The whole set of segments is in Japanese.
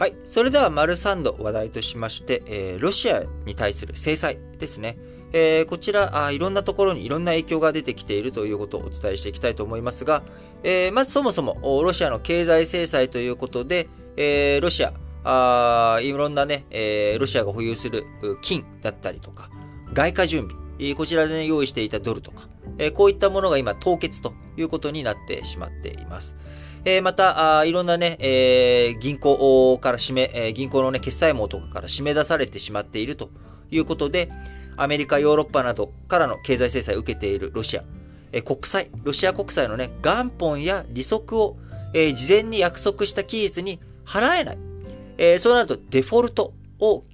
はい。それでは、丸3度話題としまして、えー、ロシアに対する制裁ですね。えー、こちらあ、いろんなところにいろんな影響が出てきているということをお伝えしていきたいと思いますが、えー、まずそもそも、ロシアの経済制裁ということで、えー、ロシア、あいろんなね、えー、ロシアが保有する金だったりとか、外貨準備、こちらで、ね、用意していたドルとか、えー、こういったものが今凍結ということになってしまっています。え、また、いろんなね、え、銀行から締め、え、銀行のね、決済網とかから締め出されてしまっているということで、アメリカ、ヨーロッパなどからの経済制裁を受けているロシア、え、国債、ロシア国債のね、元本や利息を、え、事前に約束した期日に払えない。え、そうなるとデフォルトを、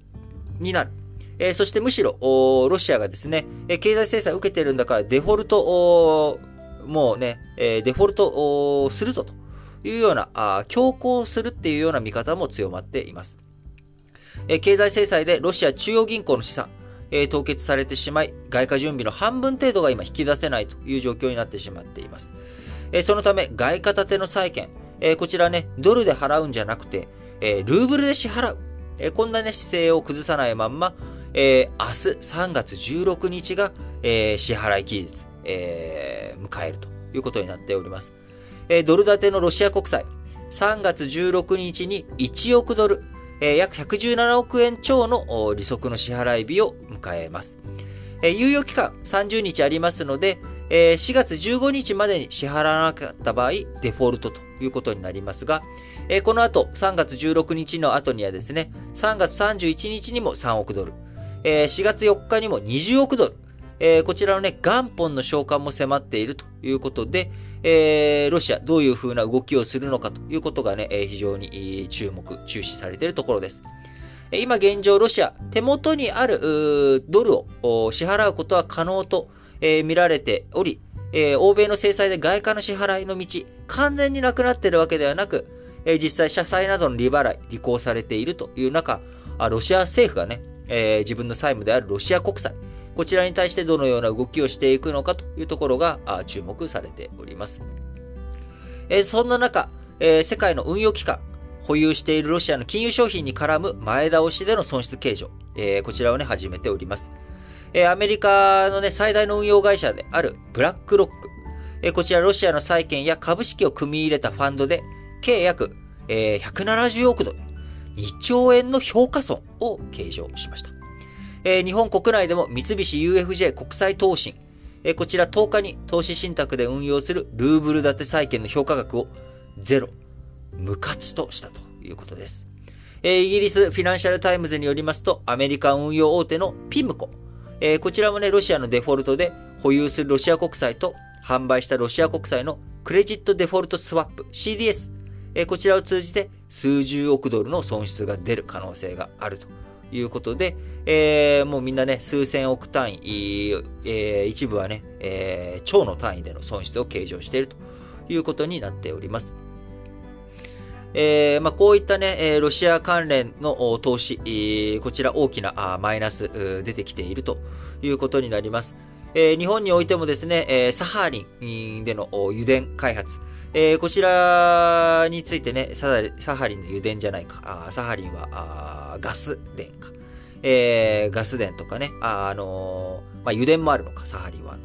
になる。え、そしてむしろ、ロシアがですね、え経済制裁を受けているんだからデフォルト、もうね、えデフォルトするぞというような、あ強行するっていうような見方も強まっています。え経済制裁でロシア中央銀行の資産、え凍結されてしまい、外貨準備の半分程度が今引き出せないという状況になってしまっています。えそのため、外貨建ての債券、えこちらね、ドルで払うんじゃなくて、えルーブルで支払う。えこんなね、姿勢を崩さないまんま、え明日3月16日が、え支払い期日、え迎えるということになっております。えドル建てのロシア国債、3月16日に1億ドル、え約117億円超の利息の支払い日を迎えます。え猶予期間30日ありますので、え4月15日までに支払わなかった場合、デフォルトということになりますが、えこの後、3月16日の後にはですね、3月31日にも3億ドル、え4月4日にも20億ドル、えこちらのね、元本の償還も迫っているということで、えー、ロシア、どういう風な動きをするのかということがね、え非常に注目、注視されているところです。今現状、ロシア、手元にあるドルを支払うことは可能と、えー、見られており、えー、欧米の制裁で外貨の支払いの道、完全になくなっているわけではなく、えー、実際社債などの利払い、履行されているという中、ロシア政府がね、えー、自分の債務であるロシア国債、こちらに対してどのような動きをしていくのかというところが注目されております。えそんな中、えー世界の運用機関、保有しているロシアの金融商品に絡む前倒しでの損失計上、えこちらをね、始めております。えアメリカのね、最大の運用会社であるブラックロック、えこちらロシアの債券や株式を組み入れたファンドで、計約、え、170億ドル、2兆円の評価損を計上しました。えー、日本国内でも三菱 UFJ 国際投信、えー、こちら10日に投資信託で運用するルーブル建て債券の評価額をゼロ、無価値としたということです。え、イギリスフィナンシャルタイムズによりますと、アメリカ運用大手のピムコ、え、こちらもね、ロシアのデフォルトで保有するロシア国債と販売したロシア国債のクレジットデフォルトスワップ CDS、え、こちらを通じて数十億ドルの損失が出る可能性があると。いうことで、えー、もうみんなね、数千億単位、えー、一部はね、えー、超の単位での損失を計上しているということになっております。えー、まあ、こういったね、えロシア関連の投資、こちら大きなマイナス出てきているということになります。えー、日本においてもですね、えー、サハリンでの油田開発、えー、こちらについてね、サハリンの油田じゃないか、あサハリンはガス田か、えー、ガス田とかね、あ、あのー、まあ、油田もあるのか、サハリンは。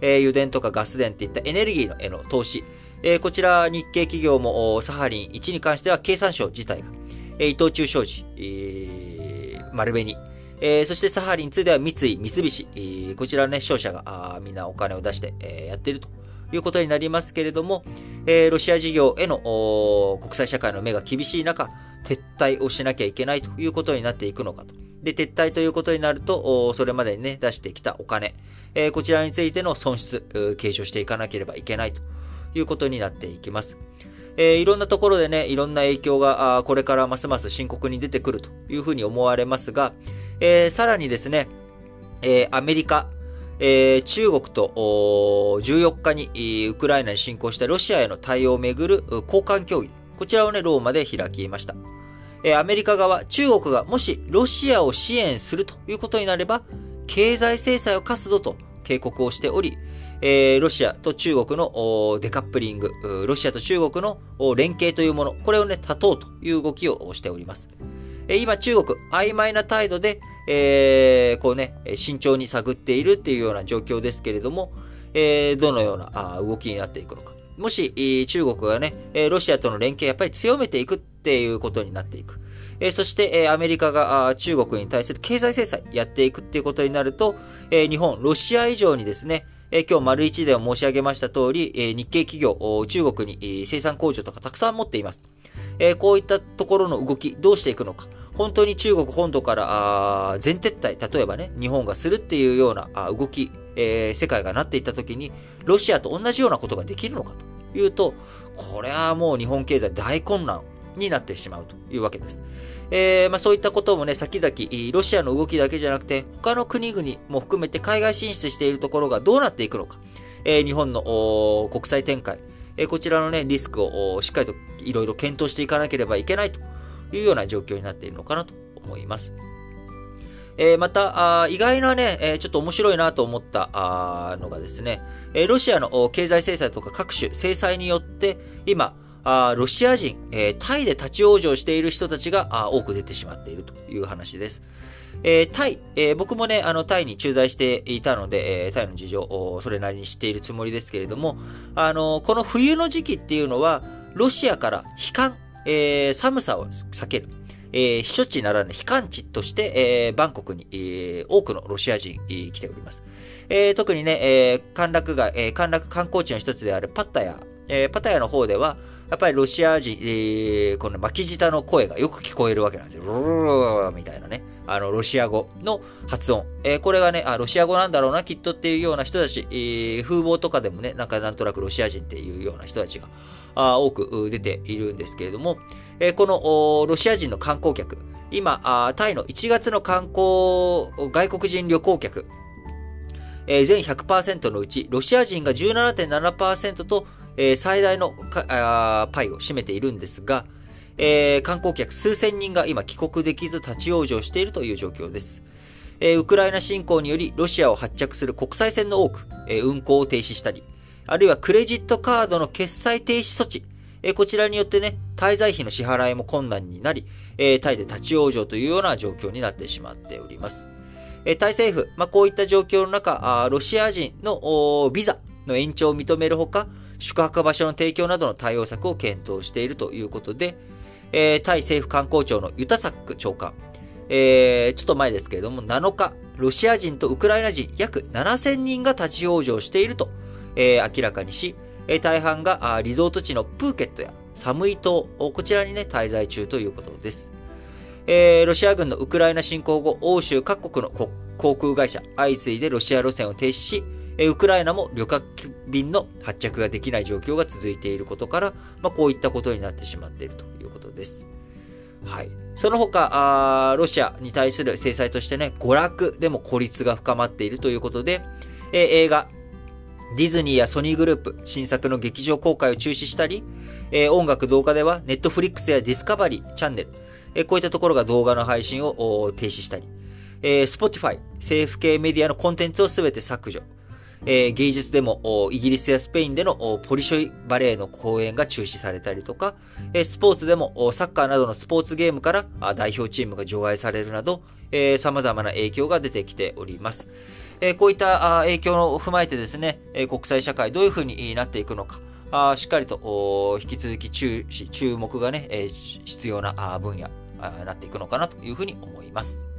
えー、油田とかガス田っていったエネルギーのへの投資、えー、こちら日系企業もサハリン1に関しては経産省自体が、えー、伊藤忠商事、えー、丸紅、えー、そしてサハリン2では三井、三菱、えー、こちらね、商社がみんなお金を出して、えー、やっているということになりますけれども、えー、ロシア事業への国際社会の目が厳しい中、撤退をしなきゃいけないということになっていくのかと。で、撤退ということになると、それまでにね、出してきたお金、えー、こちらについての損失、計上していかなければいけないということになっていきます。えー、いろんなところでね、いろんな影響が、これからますます深刻に出てくるというふうに思われますが、えー、さらにですね、えー、アメリカ、えー、中国と14日にウクライナに侵攻したロシアへの対応をめぐる交換協議、こちらをね、ローマで開きました。アメリカ側、中国がもしロシアを支援するということになれば、経済制裁を科すぞと警告をしており、ロシアと中国のデカップリング、ロシアと中国の連携というもの、これをね、立とうという動きをしております。え、今、中国、曖昧な態度で、えー、こうね、慎重に探っているっていうような状況ですけれども、えー、どのようなあ動きになっていくのか。もし、中国がね、ロシアとの連携やっぱり強めていくっていうことになっていく。えそして、えアメリカが中国に対する経済制裁やっていくっていうことになると、え日本、ロシア以上にですね、え今日丸一では申し上げました通り、え日系企業、中国に生産工場とかたくさん持っています。えこういったところの動き、どうしていくのか。本当に中国本土から全撤退、例えばね、日本がするっていうような動き、えー、世界がなっていった時に、ロシアと同じようなことができるのかというと、これはもう日本経済大混乱になってしまうというわけです。えー、まあ、そういったこともね、先々、ロシアの動きだけじゃなくて、他の国々も含めて海外進出しているところがどうなっていくのか、えー、日本の国際展開、え、こちらのね、リスクをしっかりといろいろ検討していかなければいけないというような状況になっているのかなと思います。え、また、意外なね、え、ちょっと面白いなと思ったのがですね、え、ロシアの経済制裁とか各種制裁によって、今、あロシア人、え、タイで立ち往生している人たちがあ多く出てしまっているという話です。えー、タイ、えー、僕もね、あの、タイに駐在していたので、えー、タイの事情、それなりに知っているつもりですけれども、あの、この冬の時期っていうのは、ロシアから悲観、えー、寒さを避ける。えー、避暑地ならぬ避寒地として、えー、バンコクに、えー、多くのロシア人、えー、来ております。え、特にね、えー、陥落が、えー、陥落観光地の一つであるパッタヤ、えー、パタヤの方では、やっぱりロシア人、えー、この巻き舌の声がよく聞こえるわけなんですよ。ロロロロみたいなね。あの、ロシア語の発音。えー、これがね、あ、ロシア語なんだろうな、きっとっていうような人たち、えー、風貌とかでもね、なんかなんとなくロシア人っていうような人たちが、あ多く出ているんですけれども、えー、このロシア人の観光客、今あ、タイの1月の観光、外国人旅行客、えー、全100%のうち、ロシア人が17.7%と、えー、最大のパイを占めているんですが、えー、観光客数千人が今帰国できず立ち往生しているという状況です。えー、ウクライナ侵攻によりロシアを発着する国際線の多く、えー、運行を停止したり、あるいはクレジットカードの決済停止措置、えー、こちらによってね、滞在費の支払いも困難になり、えー、タイで立ち往生というような状況になってしまっております。えー、タイ政府、まあ、こういった状況の中、あロシア人のビザの延長を認めるほか、宿泊場所の提供などの対応策を検討しているということで、えー、タイ政府観光庁のユタサック長官、えー、ちょっと前ですけれども、7日、ロシア人とウクライナ人約7000人が立ち往生していると、えー、明らかにし、えー、大半があリゾート地のプーケットやサムイ島、こちらにね、滞在中ということです。えー、ロシア軍のウクライナ侵攻後、欧州各国の航空会社、相次いでロシア路線を停止し、えウクライナも旅客便の発着ができない状況が続いていることから、まあ、こういったことになってしまっているということです。はい。その他、あロシアに対する制裁としてね、娯楽でも孤立が深まっているということで、えー、映画、ディズニーやソニーグループ、新作の劇場公開を中止したり、えー、音楽動画ではネットフリックスやディスカバリー、チャンネル、えー、こういったところが動画の配信を停止したり、えー、Spotify、政府系メディアのコンテンツをすべて削除、えー、芸術でも、イギリスやスペインでのポリショイバレーの公演が中止されたりとか、えー、スポーツでもサッカーなどのスポーツゲームから代表チームが除外されるなど、えー、様々な影響が出てきております。えー、こういった影響を踏まえてですね、国際社会どういうふうになっていくのか、あしっかりと引き続き注、注目がね、え、必要な分野になっていくのかなというふうに思います。